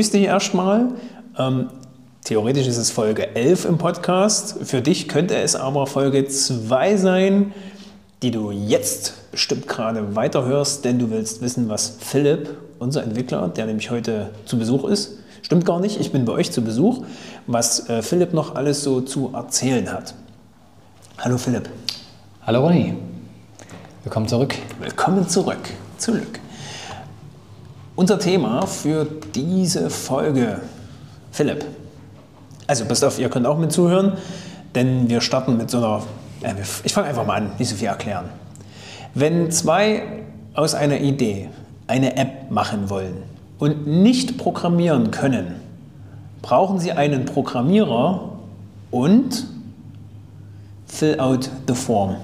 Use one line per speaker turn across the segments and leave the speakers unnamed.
begrüße dich erstmal. Ähm, theoretisch ist es Folge 11 im Podcast. Für dich könnte es aber Folge 2 sein, die du jetzt bestimmt gerade weiterhörst, denn du willst wissen, was Philipp, unser Entwickler, der nämlich heute zu Besuch ist, stimmt gar nicht, ich bin bei euch zu Besuch, was äh, Philipp noch alles so zu erzählen hat. Hallo Philipp.
Hallo Ronny. Willkommen zurück.
Willkommen zurück. Zurück. Unser Thema für diese Folge, Philipp. Also passt auf, ihr könnt auch mit zuhören, denn wir starten mit so einer, äh, ich fange einfach mal an, nicht so viel erklären. Wenn zwei aus einer Idee eine App machen wollen und nicht programmieren können, brauchen sie einen Programmierer und fill out the form.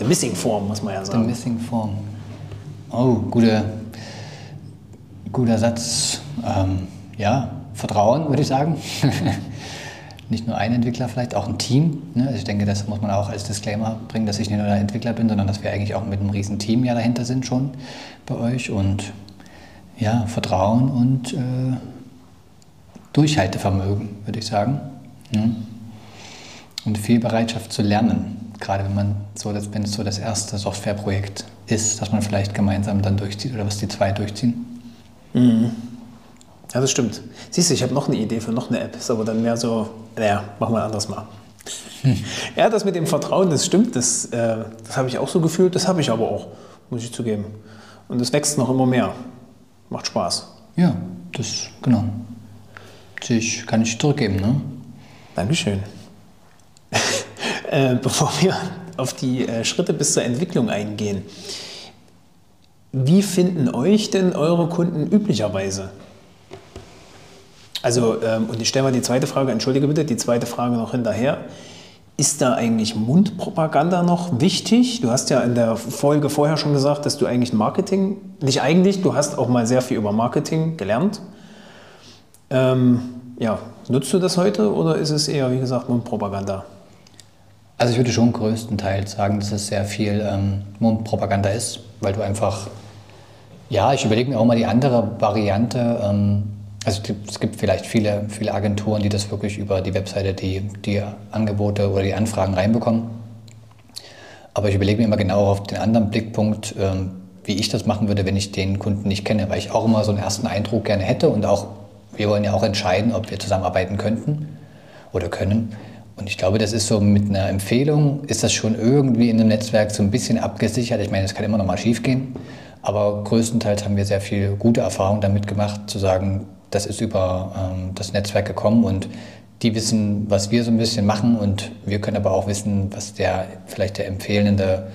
The missing form, muss man ja sagen.
The missing form. Oh, guter, guter Satz. Ähm, ja, Vertrauen, würde ich sagen. nicht nur ein Entwickler, vielleicht auch ein Team. Ne? Also ich denke, das muss man auch als Disclaimer bringen, dass ich nicht nur der Entwickler bin, sondern dass wir eigentlich auch mit einem riesen Team ja dahinter sind schon bei euch. Und ja, Vertrauen und äh, Durchhaltevermögen, würde ich sagen. Ne? Und viel Bereitschaft zu lernen, gerade wenn man so, das, wenn es so das erste Softwareprojekt ist, dass man vielleicht gemeinsam dann durchzieht oder was die zwei durchziehen.
Mhm. Ja, das stimmt. Siehst du, ich habe noch eine Idee für noch eine App, ist aber dann mehr so, naja, machen wir ein anderes Mal. Hm. Ja, das mit dem Vertrauen, das stimmt, das, äh, das habe ich auch so gefühlt, das habe ich aber auch, muss ich zugeben. Und es wächst noch immer mehr. Macht Spaß.
Ja, das, genau. Ich, kann ich zurückgeben, ne?
Dankeschön. äh, bevor wir auf die äh, Schritte bis zur Entwicklung eingehen, wie finden euch denn eure Kunden üblicherweise? Also, ähm, und ich stelle mal die zweite Frage, entschuldige bitte, die zweite Frage noch hinterher. Ist da eigentlich Mundpropaganda noch wichtig? Du hast ja in der Folge vorher schon gesagt, dass du eigentlich Marketing, nicht eigentlich, du hast auch mal sehr viel über Marketing gelernt. Ähm, ja, nutzt du das heute oder ist es eher, wie gesagt, Mundpropaganda?
Also ich würde schon größtenteils sagen, dass es sehr viel ähm, Mundpropaganda ist, weil du einfach, ja, ich überlege mir auch mal die andere Variante. Ähm, also es gibt vielleicht viele, viele Agenturen, die das wirklich über die Webseite, die, die Angebote oder die Anfragen reinbekommen. Aber ich überlege mir immer genau auf den anderen Blickpunkt, ähm, wie ich das machen würde, wenn ich den Kunden nicht kenne, weil ich auch immer so einen ersten Eindruck gerne hätte und auch, wir wollen ja auch entscheiden, ob wir zusammenarbeiten könnten oder können. Und ich glaube, das ist so mit einer Empfehlung, ist das schon irgendwie in einem Netzwerk so ein bisschen abgesichert. Ich meine, es kann immer noch mal schief gehen, aber größtenteils haben wir sehr viel gute Erfahrungen damit gemacht, zu sagen, das ist über ähm, das Netzwerk gekommen und die wissen, was wir so ein bisschen machen und wir können aber auch wissen, was der vielleicht der Empfehlende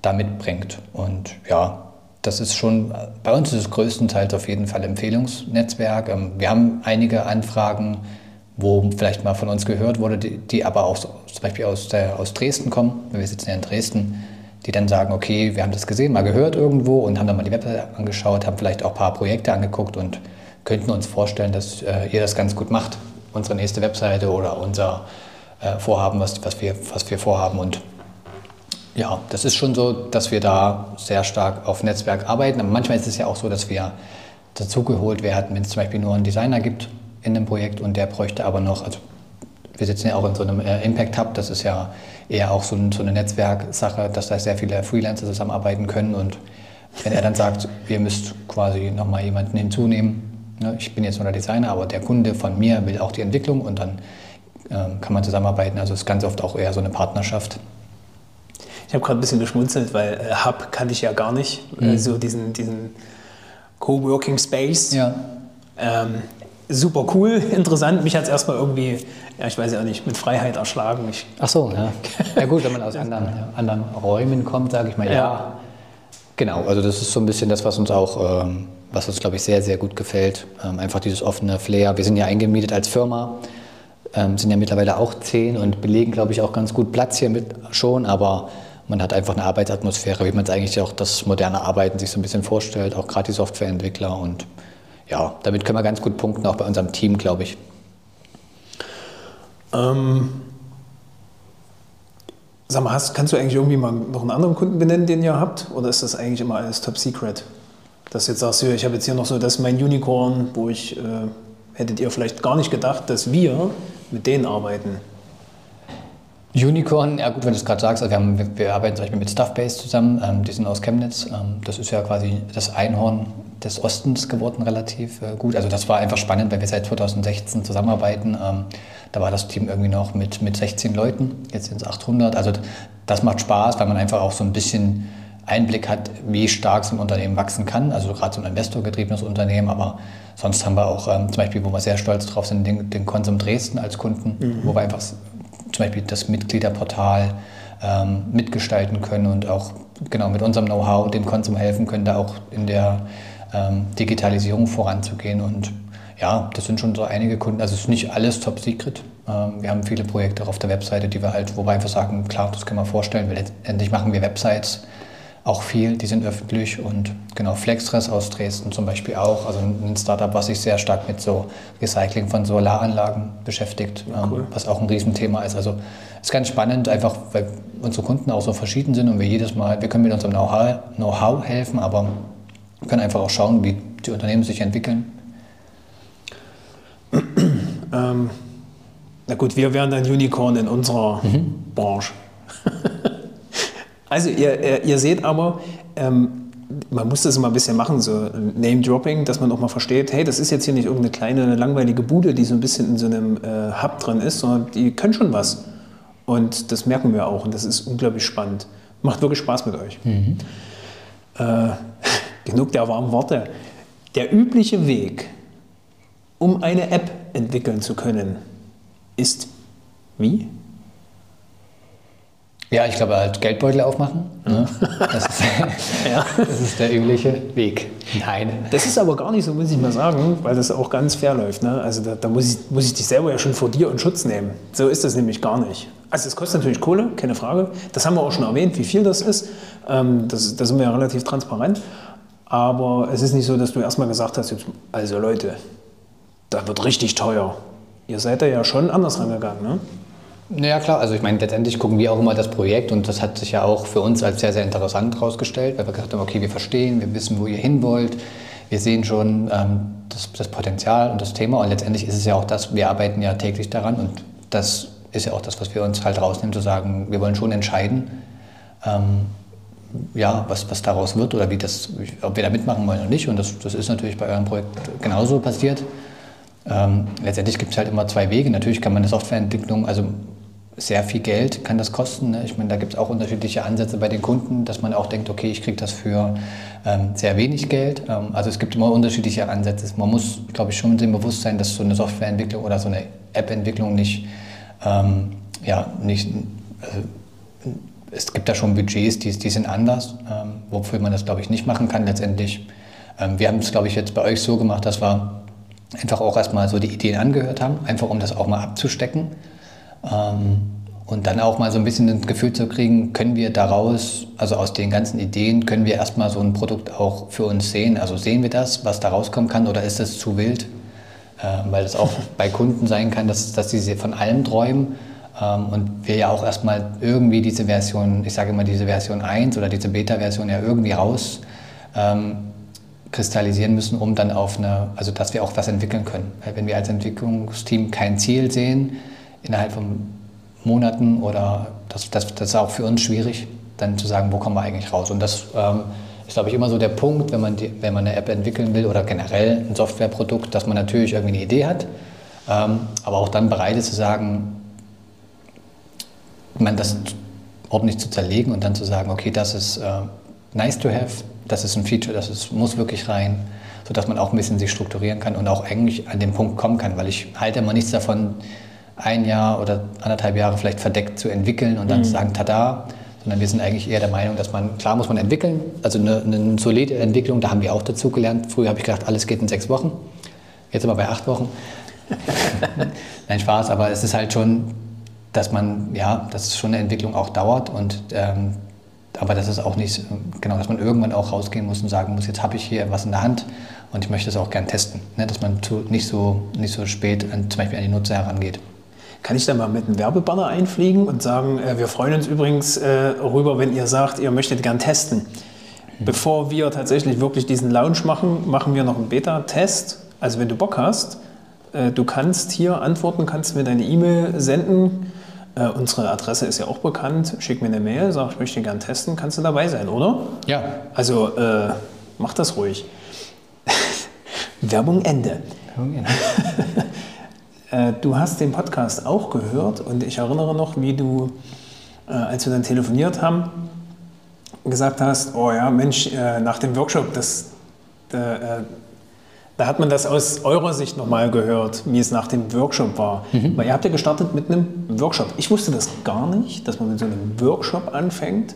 da mitbringt. Und ja, das ist schon, bei uns ist es größtenteils auf jeden Fall Empfehlungsnetzwerk. Ähm, wir haben einige Anfragen, wo vielleicht mal von uns gehört wurde, die, die aber auch zum Beispiel aus, der, aus Dresden kommen. Wir sitzen ja in Dresden, die dann sagen, okay, wir haben das gesehen, mal gehört irgendwo und haben dann mal die Webseite angeschaut, haben vielleicht auch ein paar Projekte angeguckt und könnten uns vorstellen, dass äh, ihr das ganz gut macht. Unsere nächste Webseite oder unser äh, Vorhaben, was, was, wir, was wir vorhaben. Und ja, das ist schon so, dass wir da sehr stark auf Netzwerk arbeiten. Aber manchmal ist es ja auch so, dass wir dazugeholt werden, wenn es zum Beispiel nur einen Designer gibt in einem Projekt und der bräuchte aber noch, also wir sitzen ja auch in so einem äh, Impact Hub, das ist ja eher auch so, ein, so eine Netzwerksache, dass da sehr viele Freelancer zusammenarbeiten können und wenn er dann sagt, ihr müsst quasi nochmal jemanden hinzunehmen, Ne, ich bin jetzt nur der Designer, aber der Kunde von mir will auch die Entwicklung und dann ähm, kann man zusammenarbeiten. Also es ist ganz oft auch eher so eine Partnerschaft.
Ich habe gerade ein bisschen geschmunzelt, weil äh, Hub kannte ich ja gar nicht. Mhm. Äh, so diesen, diesen Coworking Space. Ja. Ähm, super cool, interessant. Mich hat es erstmal irgendwie, ja, ich weiß ja auch nicht, mit Freiheit erschlagen. Ich
Ach so, ja. Ja gut, wenn man aus anderen, ja, anderen Räumen kommt, sage ich mal, ja. ja. Genau, also das ist so ein bisschen das, was uns auch ähm, was uns, glaube ich, sehr, sehr gut gefällt. Ähm, einfach dieses offene Flair. Wir sind ja eingemietet als Firma, ähm, sind ja mittlerweile auch zehn und belegen, glaube ich, auch ganz gut Platz hier mit schon, aber man hat einfach eine Arbeitsatmosphäre, wie man es eigentlich auch das moderne Arbeiten sich so ein bisschen vorstellt, auch gerade die Softwareentwickler und ja, damit können wir ganz gut punkten, auch bei unserem Team, glaube ich.
Ähm, sag mal, hast, kannst du eigentlich irgendwie mal noch einen anderen Kunden benennen, den ihr habt? Oder ist das eigentlich immer alles top secret? Dass jetzt sagst du, ich habe jetzt hier noch so, das ist mein Unicorn, wo ich, äh, hättet ihr vielleicht gar nicht gedacht, dass wir mit denen arbeiten.
Unicorn, ja gut, wenn du es gerade sagst, also wir, haben, wir, arbeiten zum Beispiel mit Stuffbase zusammen, ähm, die sind aus Chemnitz. Ähm, das ist ja quasi das Einhorn des Ostens geworden, relativ äh, gut. Also das war einfach spannend, weil wir seit 2016 zusammenarbeiten. Ähm, da war das Team irgendwie noch mit, mit 16 Leuten, jetzt sind es 800. Also das macht Spaß, weil man einfach auch so ein bisschen Einblick hat, wie stark so ein Unternehmen wachsen kann. Also gerade so ein investorgetriebenes Unternehmen, aber sonst haben wir auch ähm, zum Beispiel, wo wir sehr stolz drauf sind, den, den Konsum Dresden als Kunden, mhm. wo wir einfach zum Beispiel das Mitgliederportal ähm, mitgestalten können und auch genau mit unserem Know-how dem Konsum helfen können, da auch in der Digitalisierung voranzugehen. Und ja, das sind schon so einige Kunden. Also es ist nicht alles top secret. Ähm, wir haben viele Projekte auf der Webseite, die wir halt, wo wir sagen, klar, das können wir vorstellen, weil letztendlich machen wir Websites auch viel, die sind öffentlich und genau Flexstress aus Dresden zum Beispiel auch, also ein Startup, was sich sehr stark mit so Recycling von Solaranlagen beschäftigt, ja, ähm, cool. was auch ein Riesenthema ist. Also ist ganz spannend, einfach weil unsere Kunden auch so verschieden sind und wir jedes Mal, wir können mit unserem Know-how Know helfen, aber wir können einfach auch schauen, wie die Unternehmen sich entwickeln.
Ähm, na gut, wir wären ein Unicorn in unserer mhm. Branche. Also ihr, ihr seht aber, ähm, man muss das immer ein bisschen machen, so Name-Dropping, dass man auch mal versteht, hey, das ist jetzt hier nicht irgendeine kleine, langweilige Bude, die so ein bisschen in so einem äh, Hub drin ist, sondern die können schon was. Und das merken wir auch und das ist unglaublich spannend. Macht wirklich Spaß mit euch. Mhm. Äh, genug der warmen Worte. Der übliche Weg, um eine App entwickeln zu können, ist wie?
Ja, ich glaube halt Geldbeutel aufmachen. Ne? Das, ist, ja. das, ist, der übliche Weg.
Nein. Das ist aber gar nicht so, muss ich mal sagen, weil das auch ganz fair läuft. Ne? Also da, da, muss, ich, muss ich dich selber ja schon vor dir in Schutz nehmen. So ist das nämlich gar nicht. Also es kostet natürlich Kohle, keine Frage. Das haben wir auch schon erwähnt, wie viel das ist. Ähm, das, da sind wir ja relativ transparent. Aber es ist nicht so, dass du erstmal gesagt hast, jetzt, also Leute, da wird richtig teuer. Ihr seid da ja schon anders rangegangen, ne?
Naja, klar. Also ich meine, letztendlich gucken wir auch immer das Projekt und das hat sich ja auch für uns als sehr, sehr interessant herausgestellt, weil wir gesagt haben, okay, wir verstehen, wir wissen, wo ihr hin wollt, wir sehen schon ähm, das, das, Potenzial und das Thema und letztendlich ist es ja auch das, wir arbeiten ja täglich daran und das ist ja auch das, was wir uns halt rausnehmen, zu sagen, wir wollen schon entscheiden, ähm, ja, was, was daraus wird oder wie das, ob wir da mitmachen wollen oder nicht und das, das ist natürlich bei eurem Projekt genauso passiert. Ähm, letztendlich gibt es halt immer zwei Wege. Natürlich kann man eine Softwareentwicklung, also sehr viel Geld kann das kosten. Ne? Ich meine, da gibt es auch unterschiedliche Ansätze bei den Kunden, dass man auch denkt, okay, ich kriege das für ähm, sehr wenig Geld. Ähm, also es gibt immer unterschiedliche Ansätze. Man muss, glaube ich, schon dem bewusst sein, dass so eine Softwareentwicklung oder so eine App-Entwicklung nicht, ähm, ja, nicht, also, es gibt da schon Budgets, die, die sind anders, ähm, wofür man das, glaube ich, nicht machen kann letztendlich. Ähm, wir haben es, glaube ich, jetzt bei euch so gemacht, dass wir einfach auch erstmal so die Ideen angehört haben, einfach um das auch mal abzustecken ähm, und dann auch mal so ein bisschen das Gefühl zu kriegen, können wir daraus, also aus den ganzen Ideen, können wir erstmal so ein Produkt auch für uns sehen. Also sehen wir das, was da rauskommen kann, oder ist das zu wild? Äh, weil es auch bei Kunden sein kann, dass, dass sie von allem träumen. Ähm, und wir ja auch erstmal irgendwie diese Version, ich sage immer diese Version 1 oder diese Beta-Version ja irgendwie raus ähm, kristallisieren müssen, um dann auf eine, also dass wir auch was entwickeln können. Weil wenn wir als Entwicklungsteam kein Ziel sehen, innerhalb von Monaten oder das, das, das ist auch für uns schwierig, dann zu sagen, wo kommen wir eigentlich raus. Und das ähm, ist, glaube ich, immer so der Punkt, wenn man, die, wenn man eine App entwickeln will oder generell ein Softwareprodukt, dass man natürlich irgendwie eine Idee hat, ähm, aber auch dann bereit ist zu sagen, man das ordentlich zu zerlegen und dann zu sagen, okay, das ist äh, nice to have, das ist ein Feature, das ist, muss wirklich rein, sodass man auch ein bisschen sich strukturieren kann und auch eigentlich an den Punkt kommen kann, weil ich halte immer nichts davon, ein Jahr oder anderthalb Jahre vielleicht verdeckt zu entwickeln und dann mhm. zu sagen, tada, sondern wir sind eigentlich eher der Meinung, dass man, klar muss man entwickeln, also eine, eine solide Entwicklung, da haben wir auch dazu gelernt. Früher habe ich gedacht, alles geht in sechs Wochen, jetzt sind wir bei acht Wochen. Nein, Spaß, aber es ist halt schon, dass man, ja, dass schon eine Entwicklung auch dauert und ähm, aber das ist auch nicht, genau, dass man irgendwann auch rausgehen muss und sagen muss, jetzt habe ich hier was in der Hand und ich möchte es auch gern testen, ne? dass man zu, nicht, so, nicht so spät an, zum Beispiel an die Nutzer herangeht.
Kann ich da mal mit einem Werbebanner einfliegen und sagen, äh, wir freuen uns übrigens äh, rüber, wenn ihr sagt, ihr möchtet gern testen. Bevor wir tatsächlich wirklich diesen Launch machen, machen wir noch einen Beta-Test. Also wenn du Bock hast, äh, du kannst hier antworten, kannst mir deine E-Mail senden. Äh, unsere Adresse ist ja auch bekannt. Schick mir eine Mail, sag, ich möchte gern testen. Kannst du dabei sein, oder?
Ja.
Also äh, mach das ruhig. Werbung Ende.
Werbung Ende.
Äh, du hast den Podcast auch gehört und ich erinnere noch, wie du, äh, als wir dann telefoniert haben, gesagt hast, oh ja, Mensch, nach dem Workshop, das, da, hat man das aus eurer Sicht nochmal gehört, wie es nach dem Workshop war. Mhm. Weil ihr habt ja gestartet mit einem Workshop. Ich wusste das gar nicht, dass man mit so einem Workshop anfängt.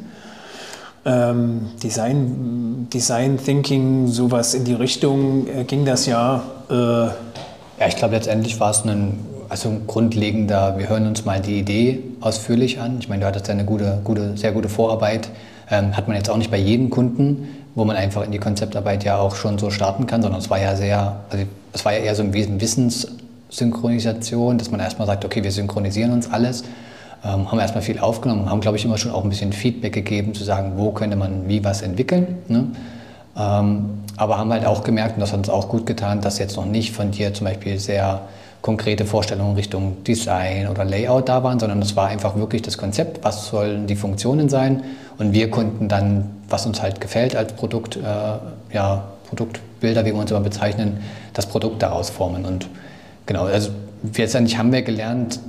Ähm, Design, Design Thinking, sowas in die Richtung äh, ging das ja.
Äh, ja, ich glaube, letztendlich war es ein, also ein grundlegender, wir hören uns mal die Idee ausführlich an. Ich meine, du hattest ja eine gute, gute, sehr gute Vorarbeit. Ähm, hat man jetzt auch nicht bei jedem Kunden, wo man einfach in die Konzeptarbeit ja auch schon so starten kann, sondern es war ja sehr, also es war ja eher so ein Wissenssynchronisation, dass man erstmal sagt, okay, wir synchronisieren uns alles. Ähm, haben erstmal viel aufgenommen, haben, glaube ich, immer schon auch ein bisschen Feedback gegeben, zu sagen, wo könnte man wie was entwickeln. Ne? Ähm, aber haben halt auch gemerkt, und das hat uns auch gut getan, dass jetzt noch nicht von dir zum Beispiel sehr konkrete Vorstellungen Richtung Design oder Layout da waren, sondern es war einfach wirklich das Konzept, was sollen die Funktionen sein und wir konnten dann, was uns halt gefällt als Produkt, äh, ja, Produktbilder, wie wir uns immer bezeichnen, das Produkt daraus formen und genau, also letztendlich haben wir gelernt,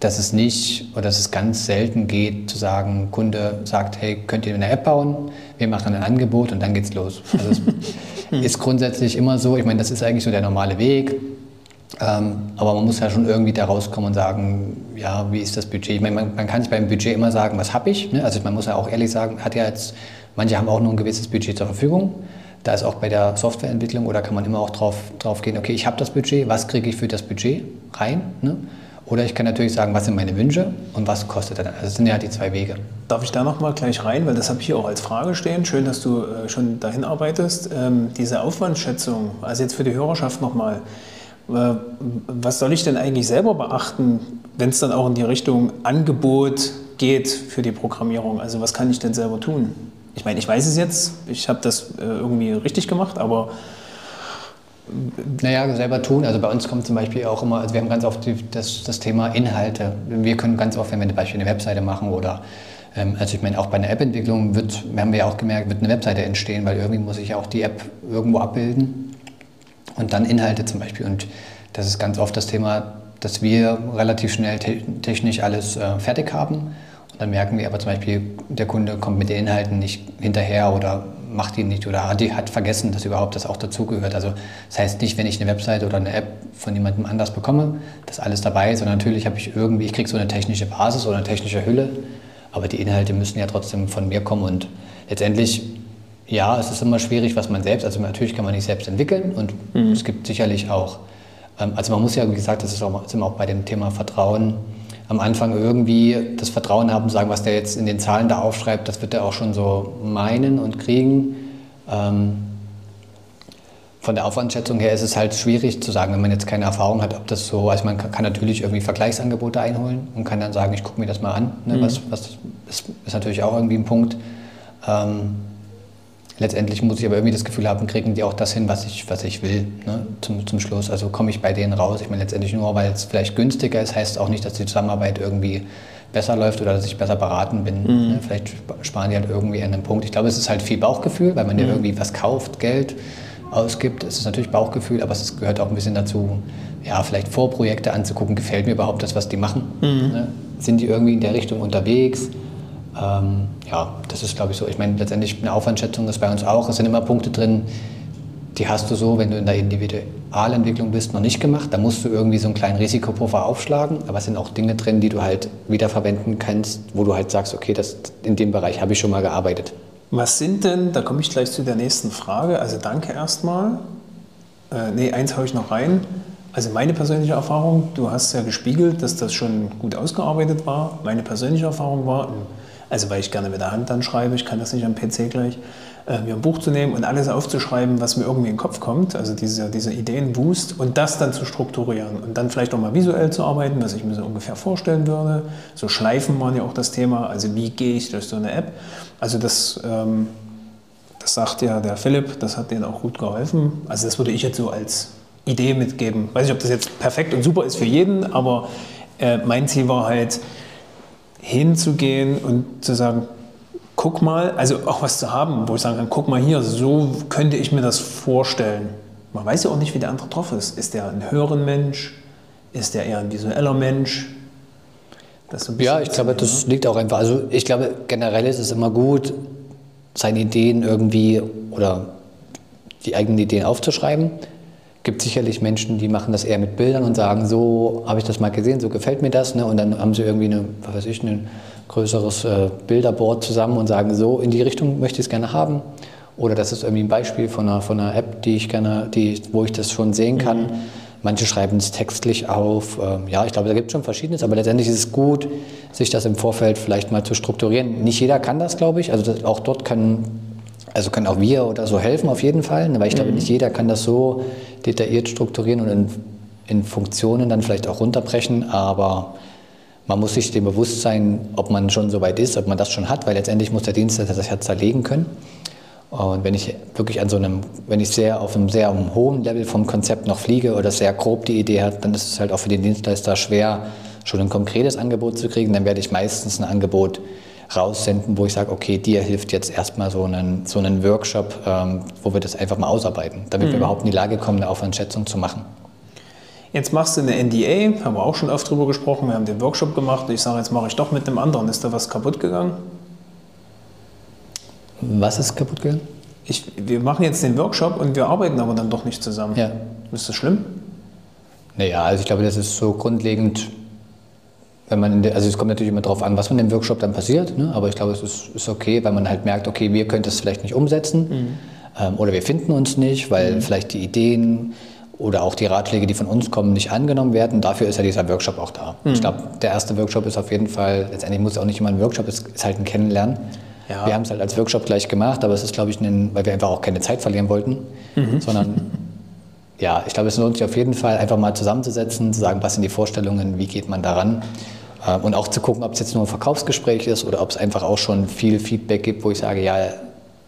dass es nicht oder dass es ganz selten geht, zu sagen, Kunde sagt, hey, könnt ihr eine App bauen? Wir machen ein Angebot und dann geht's los. Also es ist grundsätzlich immer so, ich meine, das ist eigentlich so der normale Weg. Ähm, aber man muss ja schon irgendwie da rauskommen und sagen, ja, wie ist das Budget? Ich meine, man, man kann sich beim Budget immer sagen, was habe ich? Ne? Also man muss ja auch ehrlich sagen, hat ja jetzt, manche haben auch nur ein gewisses Budget zur Verfügung. Da ist auch bei der Softwareentwicklung oder kann man immer auch drauf, drauf gehen, okay, ich habe das Budget, was kriege ich für das Budget rein? Ne? Oder ich kann natürlich sagen, was sind meine Wünsche und was kostet dann. Also das sind ja die zwei Wege.
Darf ich da noch mal gleich rein, weil das habe ich hier auch als Frage stehen. Schön, dass du äh, schon dahin arbeitest. Ähm, diese Aufwandsschätzung, also jetzt für die Hörerschaft noch mal. Äh, was soll ich denn eigentlich selber beachten, wenn es dann auch in die Richtung Angebot geht für die Programmierung? Also was kann ich denn selber tun? Ich meine, ich weiß es jetzt, ich habe das äh, irgendwie richtig gemacht, aber
naja, selber tun. Also bei uns kommt zum Beispiel auch immer, also wir haben ganz oft das, das Thema Inhalte. Wir können ganz oft, wenn wir zum Beispiel eine Webseite machen oder, ähm, also ich meine, auch bei einer App-Entwicklung wird, haben wir ja auch gemerkt, wird eine Webseite entstehen, weil irgendwie muss ich auch die App irgendwo abbilden und dann Inhalte zum Beispiel. Und das ist ganz oft das Thema, dass wir relativ schnell te technisch alles äh, fertig haben. Und dann merken wir aber zum Beispiel, der Kunde kommt mit den Inhalten nicht hinterher oder macht die nicht oder hat, hat vergessen, dass überhaupt das auch dazugehört. Also das heißt nicht, wenn ich eine Website oder eine App von jemandem anders bekomme, dass alles dabei ist, sondern natürlich habe ich irgendwie, ich kriege so eine technische Basis oder eine technische Hülle, aber die Inhalte müssen ja trotzdem von mir kommen und letztendlich, ja, es ist immer schwierig, was man selbst, also natürlich kann man nicht selbst entwickeln und mhm. es gibt sicherlich auch, ähm, also man muss ja, wie gesagt, das ist auch, sind wir auch bei dem Thema Vertrauen, am Anfang irgendwie das Vertrauen haben, sagen, was der jetzt in den Zahlen da aufschreibt, das wird er auch schon so meinen und kriegen. Ähm, von der Aufwandschätzung her ist es halt schwierig zu sagen, wenn man jetzt keine Erfahrung hat, ob das so, also man kann, kann natürlich irgendwie Vergleichsangebote einholen und kann dann sagen, ich gucke mir das mal an. Ne, mhm. was, was ist, ist, natürlich auch irgendwie ein Punkt. Ähm, letztendlich muss ich aber irgendwie das Gefühl haben, kriegen die auch das hin, was ich, was ich will ne, zum, zum Schluss. Also komme ich bei denen raus. Ich meine, letztendlich nur, weil es vielleicht günstiger ist, heißt auch nicht, dass die Zusammenarbeit irgendwie besser läuft oder dass ich besser beraten bin. Mhm. Ne? Vielleicht sparen die halt irgendwie an einem Punkt. Ich glaube, es ist halt viel Bauchgefühl, weil man mhm. ja irgendwie was kauft, Geld ausgibt. Es ist natürlich Bauchgefühl, aber es gehört auch ein bisschen dazu, ja, vielleicht Vorprojekte anzugucken. Gefällt mir überhaupt das, was die machen? Mhm. Ne? Sind die irgendwie in der Richtung unterwegs? Ähm, ja, das ist, glaube ich, so. Ich meine, letztendlich eine Aufwandschätzung ist bei uns auch. Es sind immer Punkte drin, die hast du so, wenn du in der Individualentwicklung bist, noch nicht gemacht. Da musst du irgendwie so einen kleinen Risikopuffer aufschlagen. Aber es sind auch Dinge drin, die du halt wiederverwenden kannst, wo du halt sagst, okay, das, in dem Bereich habe ich schon mal gearbeitet.
Was sind denn, da komme ich gleich zu der nächsten Frage. Also danke erstmal. Äh, nee, eins haue ich noch rein. Also meine persönliche Erfahrung, du hast ja gespiegelt, dass das schon gut ausgearbeitet war. Meine persönliche Erfahrung war, also weil ich gerne mit der Hand dann schreibe, ich kann das nicht am PC gleich, äh, mir ein Buch zu nehmen und alles aufzuschreiben, was mir irgendwie in den Kopf kommt, also diese, diese Ideenboost und das dann zu strukturieren und dann vielleicht auch mal visuell zu arbeiten, was ich mir so ungefähr vorstellen würde. So Schleifen waren ja auch das Thema, also wie gehe ich durch so eine App. Also das ähm, das sagt ja der Philipp, das hat denen auch gut geholfen. Also das würde ich jetzt so als Idee mitgeben. Weiß nicht, ob das jetzt perfekt und super ist für jeden, aber äh, mein Ziel war halt hinzugehen und zu sagen, guck mal, also auch was zu haben, wo ich sagen kann, guck mal hier, so könnte ich mir das vorstellen. Man weiß ja auch nicht, wie der andere drauf ist. Ist der ein höheren Mensch? Ist der eher ein visueller Mensch?
So ja, ich glaube, das ne? liegt auch einfach. Also ich glaube, generell ist es immer gut, seine Ideen irgendwie oder die eigenen Ideen aufzuschreiben. Es gibt sicherlich Menschen, die machen das eher mit Bildern und sagen, so habe ich das mal gesehen, so gefällt mir das. Ne? Und dann haben sie irgendwie eine, was weiß ich, ein größeres äh, Bilderboard zusammen und sagen, so in die Richtung möchte ich es gerne haben. Oder das ist irgendwie ein Beispiel von einer, von einer App, die ich gerne, die, wo ich das schon sehen kann. Mhm. Manche schreiben es textlich auf. Ähm, ja, ich glaube, da gibt es schon Verschiedenes, aber letztendlich ist es gut, sich das im Vorfeld vielleicht mal zu strukturieren. Nicht jeder kann das, glaube ich. Also das, auch dort können, also können auch wir oder so helfen auf jeden Fall, ne, weil ich mhm. glaube, nicht jeder kann das so detailliert strukturieren und in, in Funktionen dann vielleicht auch runterbrechen, aber man muss sich dem bewusst sein, ob man schon so weit ist, ob man das schon hat, weil letztendlich muss der Dienstleister das ja zerlegen können. Und wenn ich wirklich an so einem, wenn ich sehr auf einem sehr hohen Level vom Konzept noch fliege oder sehr grob die Idee hat, dann ist es halt auch für den Dienstleister schwer, schon ein konkretes Angebot zu kriegen. Dann werde ich meistens ein Angebot raussenden, wo ich sage, okay, dir hilft jetzt erstmal so einen, so einen Workshop, ähm, wo wir das einfach mal ausarbeiten, damit mhm. wir überhaupt in die Lage kommen, eine Aufwandschätzung zu machen.
Jetzt machst du eine NDA, haben wir auch schon oft drüber gesprochen, wir haben den Workshop gemacht und ich sage, jetzt mache ich doch mit einem anderen. Ist da was kaputt gegangen?
Was ist kaputt gegangen?
Ich, wir machen jetzt den Workshop und wir arbeiten aber dann doch nicht zusammen. Ja. Ist das schlimm?
Naja, also ich glaube, das ist so grundlegend, wenn man, der, also es kommt natürlich immer darauf an, was von dem Workshop dann passiert, ne? aber ich glaube, es ist, ist, okay, weil man halt merkt, okay, wir können das vielleicht nicht umsetzen mhm. ähm, oder wir finden uns nicht, weil mhm. vielleicht die Ideen oder auch die Ratschläge, die von uns kommen, nicht angenommen werden. Dafür ist ja dieser Workshop auch da. Mhm. Ich glaube, der erste Workshop ist auf jeden Fall, letztendlich muss es auch nicht immer ein Workshop, es ist halt ein Kennenlernen. Ja. Wir haben es halt als Workshop gleich gemacht, aber es ist, glaube ich, ein, weil wir einfach auch keine Zeit verlieren wollten, mhm. sondern ja, ich glaube, es lohnt sich auf jeden Fall, einfach mal zusammenzusetzen, zu sagen, was sind die Vorstellungen, wie geht man daran und auch zu gucken, ob es jetzt nur ein Verkaufsgespräch ist oder ob es einfach auch schon viel Feedback gibt, wo ich sage, ja,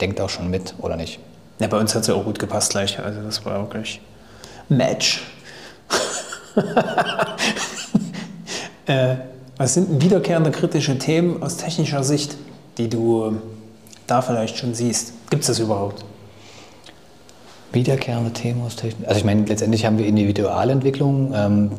denkt auch schon mit oder nicht.
Ja, bei uns hat es ja auch gut gepasst gleich, also das war wirklich Match. äh, was sind wiederkehrende kritische Themen aus technischer Sicht? die du da vielleicht schon siehst? Gibt es das überhaupt?
Wiederkehrende Themen aus Technik. Also ich meine, letztendlich haben wir Individualentwicklung. Ähm,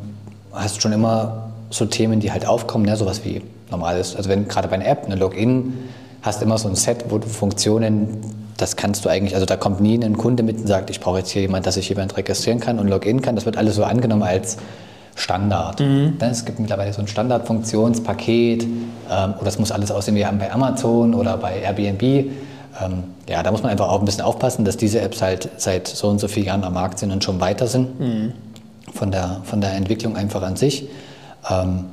hast schon immer so Themen, die halt aufkommen, ne? sowas wie normal ist. Also wenn gerade bei einer App, eine Login, hast immer so ein Set, wo du Funktionen, das kannst du eigentlich, also da kommt nie ein Kunde mit und sagt, ich brauche jetzt hier jemand, dass ich jemand registrieren kann und Login kann. Das wird alles so angenommen als Standard. Mhm. Es gibt mittlerweile so ein Standardfunktionspaket ähm, oder es muss alles aussehen wie bei Amazon oder bei Airbnb. Ähm, ja, da muss man einfach auch ein bisschen aufpassen, dass diese Apps halt seit so und so vielen Jahren am Markt sind und schon weiter sind mhm. von, der, von der Entwicklung einfach an sich. Ähm,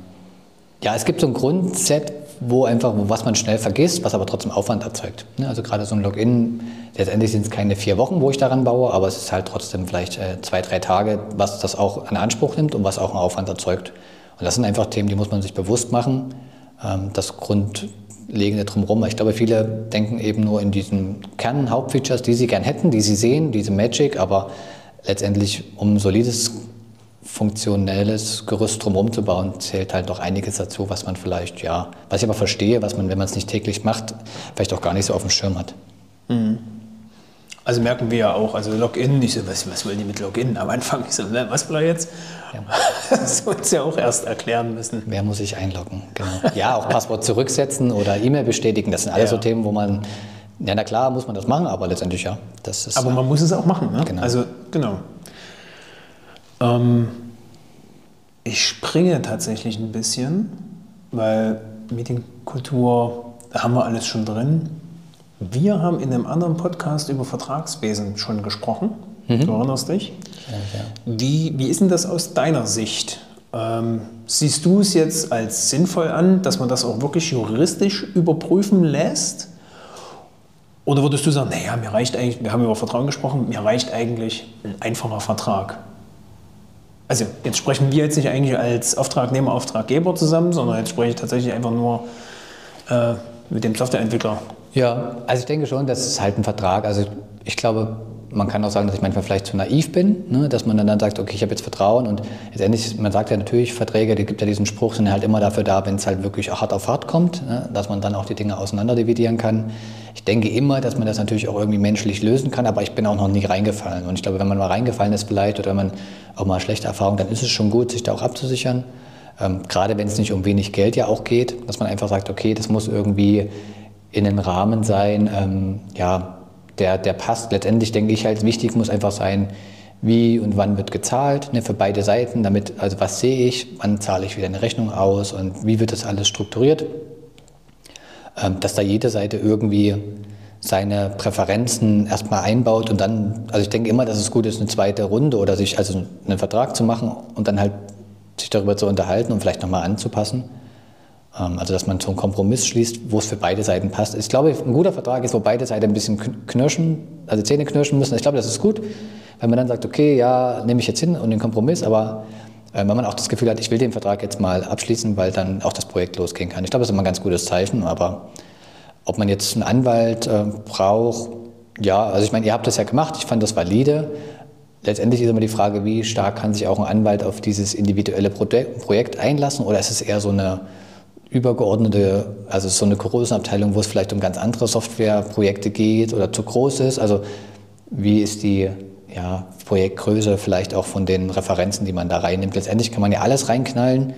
ja, es gibt so ein Grundset, wo einfach, was man schnell vergisst, was aber trotzdem Aufwand erzeugt. Ne, also gerade so ein Login, letztendlich sind es keine vier Wochen, wo ich daran baue, aber es ist halt trotzdem vielleicht äh, zwei, drei Tage, was das auch in Anspruch nimmt und was auch einen Aufwand erzeugt. Und das sind einfach Themen, die muss man sich bewusst machen. Ähm, das Grundlegende drumherum. Ich glaube, viele denken eben nur in diesen Kern-Hauptfeatures, die sie gern hätten, die sie sehen, diese Magic, aber letztendlich um ein solides funktionelles Gerüst drumherum zu bauen, zählt halt doch einiges dazu, was man vielleicht, ja, was ich aber verstehe, was man, wenn man es nicht täglich macht, vielleicht auch gar nicht so auf dem Schirm hat. Mhm.
Also merken wir ja auch, also Login, ich so, was, was wollen die mit Login? Am Anfang, ich so, ne, was will er jetzt? Ja. Das uns ja auch erst erklären müssen.
Wer muss sich einloggen? Genau. Ja, auch Passwort zurücksetzen oder E-Mail bestätigen, das sind alles ja. so Themen, wo man, ja, na klar, muss man das machen, aber letztendlich ja.
Das ist, aber man muss es auch machen, ne? Genau. Also, genau. Ähm, ich springe tatsächlich ein bisschen, weil Meetingkultur, da haben wir alles schon drin. Wir haben in einem anderen Podcast über Vertragswesen schon gesprochen. Mhm. Du erinnerst dich? Ja, ja. Wie, wie ist denn das aus deiner Sicht? Ähm, siehst du es jetzt als sinnvoll an, dass man das auch wirklich juristisch überprüfen lässt? Oder würdest du sagen, naja, mir reicht eigentlich, wir haben über Vertrauen gesprochen, mir reicht eigentlich ein einfacher Vertrag? Also jetzt sprechen wir jetzt nicht eigentlich als Auftragnehmer, Auftraggeber zusammen, sondern jetzt spreche ich tatsächlich einfach nur äh, mit dem Softwareentwickler
Ja, also ich denke schon, das ist halt ein Vertrag. Also ich glaube, man kann auch sagen, dass ich manchmal vielleicht zu naiv bin, ne? dass man dann, sagt, okay, ich habe jetzt Vertrauen und letztendlich, man sagt ja natürlich, Verträge, die gibt ja diesen Spruch, sind halt immer dafür da, wenn es halt wirklich hart auf hart kommt, ne? dass man dann auch die Dinge auseinander dividieren kann. Ich denke immer, dass man das natürlich auch irgendwie menschlich lösen kann, aber ich bin auch noch nie reingefallen. Und ich glaube, wenn man mal reingefallen ist vielleicht oder wenn man auch mal schlechte Erfahrungen, dann ist es schon gut, sich da auch abzusichern. Ähm, gerade wenn es nicht um wenig Geld ja auch geht, dass man einfach sagt, okay, das muss irgendwie in einem Rahmen sein, ähm, ja, der, der passt. Letztendlich denke ich halt, wichtig muss einfach sein, wie und wann wird gezahlt ne, für beide Seiten, damit, also was sehe ich, wann zahle ich wieder eine Rechnung aus und wie wird das alles strukturiert, ähm, dass da jede Seite irgendwie seine Präferenzen erstmal einbaut und dann, also ich denke immer, dass es gut ist, eine zweite Runde oder sich also einen Vertrag zu machen und dann halt sich darüber zu unterhalten und vielleicht nochmal anzupassen. Ähm, also dass man so einen Kompromiss schließt, wo es für beide Seiten passt. Ich glaube, ein guter Vertrag ist, wo beide Seiten ein bisschen knirschen, also Zähne knirschen müssen. Ich glaube, das ist gut, wenn man dann sagt, okay, ja, nehme ich jetzt hin und den Kompromiss, aber äh, wenn man auch das Gefühl hat, ich will den Vertrag jetzt mal abschließen, weil dann auch das Projekt losgehen kann. Ich glaube, das ist immer ein ganz gutes Zeichen, aber ob man jetzt einen Anwalt äh, braucht, ja, also ich meine, ihr habt das ja gemacht, ich fand das valide. Letztendlich ist immer die Frage, wie stark kann sich auch ein Anwalt auf dieses individuelle Projekt einlassen oder ist es eher so eine übergeordnete, also so eine Größenabteilung, wo es vielleicht um ganz andere Softwareprojekte geht oder zu groß ist? Also wie ist die ja, Projektgröße vielleicht auch von den Referenzen, die man da reinnimmt? Letztendlich kann man ja alles reinknallen.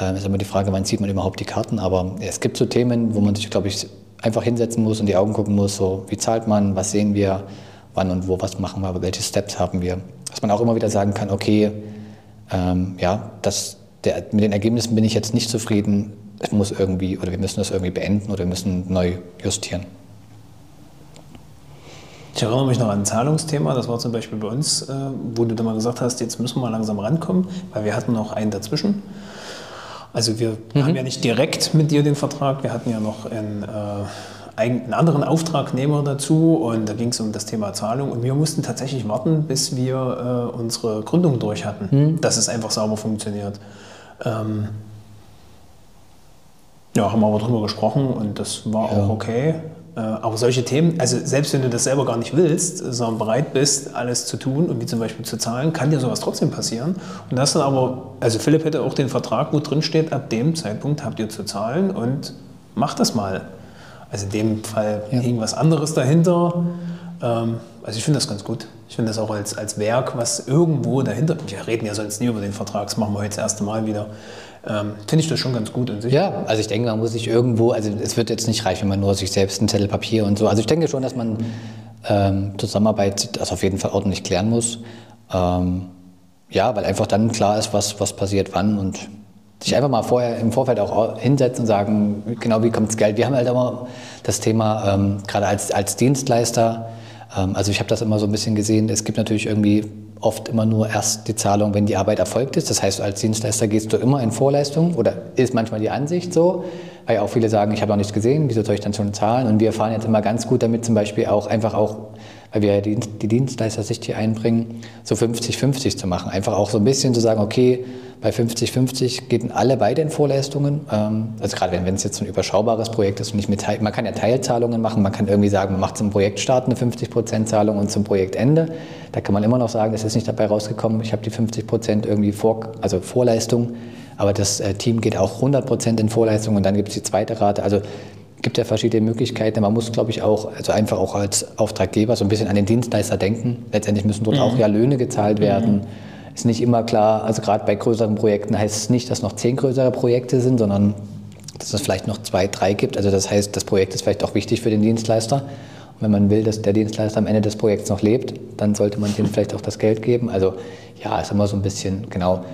Ähm, ist immer die Frage, wann sieht man überhaupt die Karten? Aber es gibt so Themen, wo man sich, glaube ich, einfach hinsetzen muss und die Augen gucken muss, so wie zahlt man, was sehen wir, wann und wo, was machen wir, welche Steps haben wir. Dass man auch immer wieder sagen kann, okay, ähm, ja, das, der, mit den Ergebnissen bin ich jetzt nicht zufrieden, es muss irgendwie, oder wir müssen das irgendwie beenden oder wir müssen neu justieren.
Ich erinnere mich noch an ein Zahlungsthema, das war zum Beispiel bei uns, äh, wo du dann mal gesagt hast, jetzt müssen wir mal langsam rankommen, weil wir hatten noch einen dazwischen. Also wir mhm. haben ja nicht direkt mit dir den Vertrag, wir hatten ja noch einen, äh, einen anderen Auftragnehmer dazu und da ging es um das Thema Zahlung und wir mussten tatsächlich warten, bis wir äh, unsere Gründung durch hatten, mhm. dass es einfach sauber funktioniert. Ähm, ja, haben wir aber drüber gesprochen und das war ja. auch okay. Äh, aber solche Themen, also selbst wenn du das selber gar nicht willst, sondern bereit bist, alles zu tun und wie zum Beispiel zu zahlen, kann dir sowas trotzdem passieren. Und das dann aber, also Philipp hätte auch den Vertrag, wo drin steht, ab dem Zeitpunkt habt ihr zu zahlen und macht das mal. Also in dem Fall ja. irgendwas anderes dahinter. Ähm, also ich finde das ganz gut. Ich finde das auch als, als Werk, was irgendwo dahinter, wir reden ja sonst nie über den Vertrag, das machen wir heute das erste Mal wieder, ähm, finde ich das schon ganz gut in sich.
Ja, also ich denke, man muss sich irgendwo, also es wird jetzt nicht reichen, wenn man nur sich selbst ein Zettel Papier und so. Also ich denke schon, dass man ähm, Zusammenarbeit das auf jeden Fall ordentlich klären muss. Ähm, ja, weil einfach dann klar ist, was, was passiert wann und sich einfach mal vorher im Vorfeld auch hinsetzen und sagen, genau wie kommt das Geld. Wir haben halt immer das Thema, ähm, gerade als, als Dienstleister, ähm, also ich habe das immer so ein bisschen gesehen, es gibt natürlich irgendwie oft immer nur erst die Zahlung, wenn die Arbeit erfolgt ist. Das heißt, als Dienstleister gehst du immer in Vorleistung oder ist manchmal die Ansicht so, weil auch viele sagen, ich habe noch nichts gesehen, wieso soll ich dann schon zahlen? Und wir erfahren jetzt immer ganz gut damit zum Beispiel auch einfach auch, weil wir die, die Dienstleister-Sicht hier einbringen, so 50-50 zu machen. Einfach auch so ein bisschen zu sagen, okay, bei 50-50 gehen alle beide in Vorleistungen. Ähm, also gerade wenn es jetzt ein überschaubares Projekt ist und nicht mit man kann ja Teilzahlungen machen, man kann irgendwie sagen, man macht zum Projektstart eine 50% Zahlung und zum Projektende. Da kann man immer noch sagen, es ist nicht dabei rausgekommen, ich habe die 50% irgendwie vor, also Vorleistung, aber das äh, Team geht auch 100% in Vorleistung und dann gibt es die zweite Rate. Also gibt ja verschiedene Möglichkeiten. Man muss, glaube ich, auch, also einfach auch als Auftraggeber so ein bisschen an den Dienstleister denken. Letztendlich müssen dort mhm. auch ja Löhne gezahlt werden. Mhm ist nicht immer klar, also gerade bei größeren Projekten heißt es nicht, dass noch zehn größere Projekte sind, sondern dass es vielleicht noch zwei, drei gibt. Also das heißt, das Projekt ist vielleicht auch wichtig für den Dienstleister. Und wenn man will, dass der Dienstleister am Ende des Projekts noch lebt, dann sollte man dem vielleicht auch das Geld geben. Also ja, ist immer so ein bisschen, genau,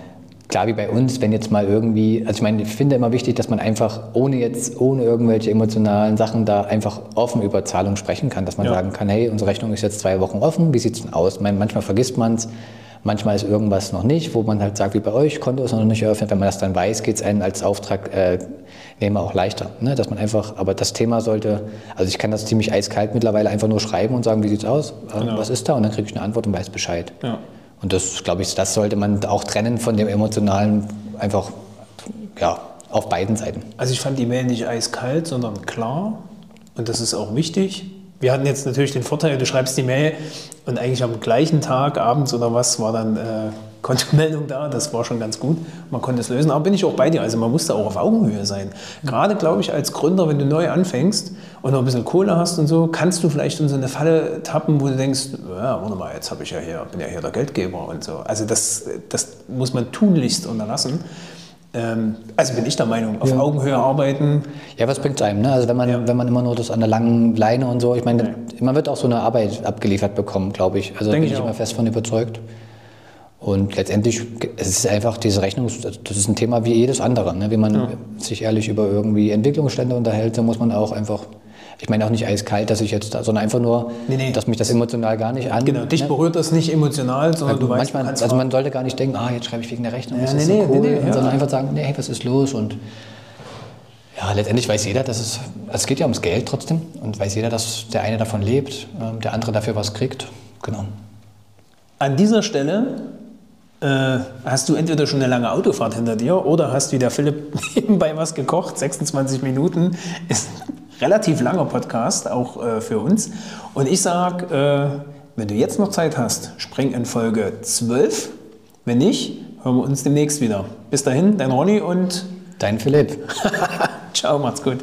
klar wie bei uns, wenn jetzt mal irgendwie, also ich meine, ich finde immer wichtig, dass man einfach ohne jetzt, ohne irgendwelche emotionalen Sachen da einfach offen über Zahlung sprechen kann, dass man ja. sagen kann, hey, unsere Rechnung ist jetzt zwei Wochen offen, wie sieht es denn aus? Meine, manchmal vergisst man es, Manchmal ist irgendwas noch nicht, wo man halt sagt, wie bei euch, Konto ist noch nicht eröffnet. Wenn man das dann weiß, geht es einem als Auftragnehmer auch leichter. Ne? Dass man einfach, aber das Thema sollte, also ich kann das ziemlich eiskalt mittlerweile einfach nur schreiben und sagen, wie sieht es aus, äh, genau. was ist da? Und dann kriege ich eine Antwort und weiß Bescheid. Ja. Und das, glaube ich, das sollte man auch trennen von dem emotionalen, einfach, ja, auf beiden Seiten.
Also ich fand die Mail nicht eiskalt, sondern klar. und das ist auch wichtig. Wir hatten jetzt natürlich den Vorteil, du schreibst die Mail und eigentlich am gleichen Tag, abends oder was, war dann äh, Kontomeldung da. Das war schon ganz gut. Man konnte es lösen. Aber bin ich auch bei dir. Also man musste auch auf Augenhöhe sein. Gerade, glaube ich, als Gründer, wenn du neu anfängst und noch ein bisschen Kohle hast und so, kannst du vielleicht in so eine Falle tappen, wo du denkst, ja, warte mal, jetzt habe ich ja hier, bin ja hier der Geldgeber und so. Also das, das muss man tunlichst unterlassen. Ähm, also bin ich der Meinung, auf
Ja.
Augenhöhe arbeiten.
Ja, was bringt es einem? Ne? Also wenn man,
Ja.
wenn man immer nur das an der langen Leine und so, ich meine, man wird auch so eine Arbeit abgeliefert bekommen, glaube ich. Also da
Denk
bin
ich
ich immer fest von überzeugt. Und letztendlich, es ist einfach diese Rechnung, das ist ein Thema wie jedes andere. Ne? Wie man sich ehrlich über irgendwie Entwicklungsstände unterhält, so muss man auch einfach, ich meine auch nicht eiskalt, dass ich jetzt da, sondern einfach nur,
Nee, nee.
dass mich das emotional gar nicht an.
Genau, dich
ne?
berührt das nicht emotional, sondern du weißt,
Manchmal,
kannst
also man sollte gar nicht denken, ah, jetzt schreibe ich wegen der Rechnung,
Ja,
das
nee,
ist so cool,
nee, ja.
sondern einfach sagen, nee, hey, was ist los und ja, letztendlich weiß jeder, dass es, es geht ja ums Geld trotzdem und weiß jeder, dass der eine davon lebt, ähm, der andere dafür was kriegt. Genau.
An dieser Stelle äh, hast du entweder schon eine lange Autofahrt hinter dir oder hast wie der Philipp nebenbei was gekocht. 26 Minuten ist ein relativ langer Podcast, auch äh, für uns. Und ich sage, äh, wenn du jetzt noch Zeit hast, spring in Folge 12. Wenn nicht, hören wir uns demnächst wieder. Bis dahin, dein Ronny und
Dein Philipp.
ciao, macht's gut.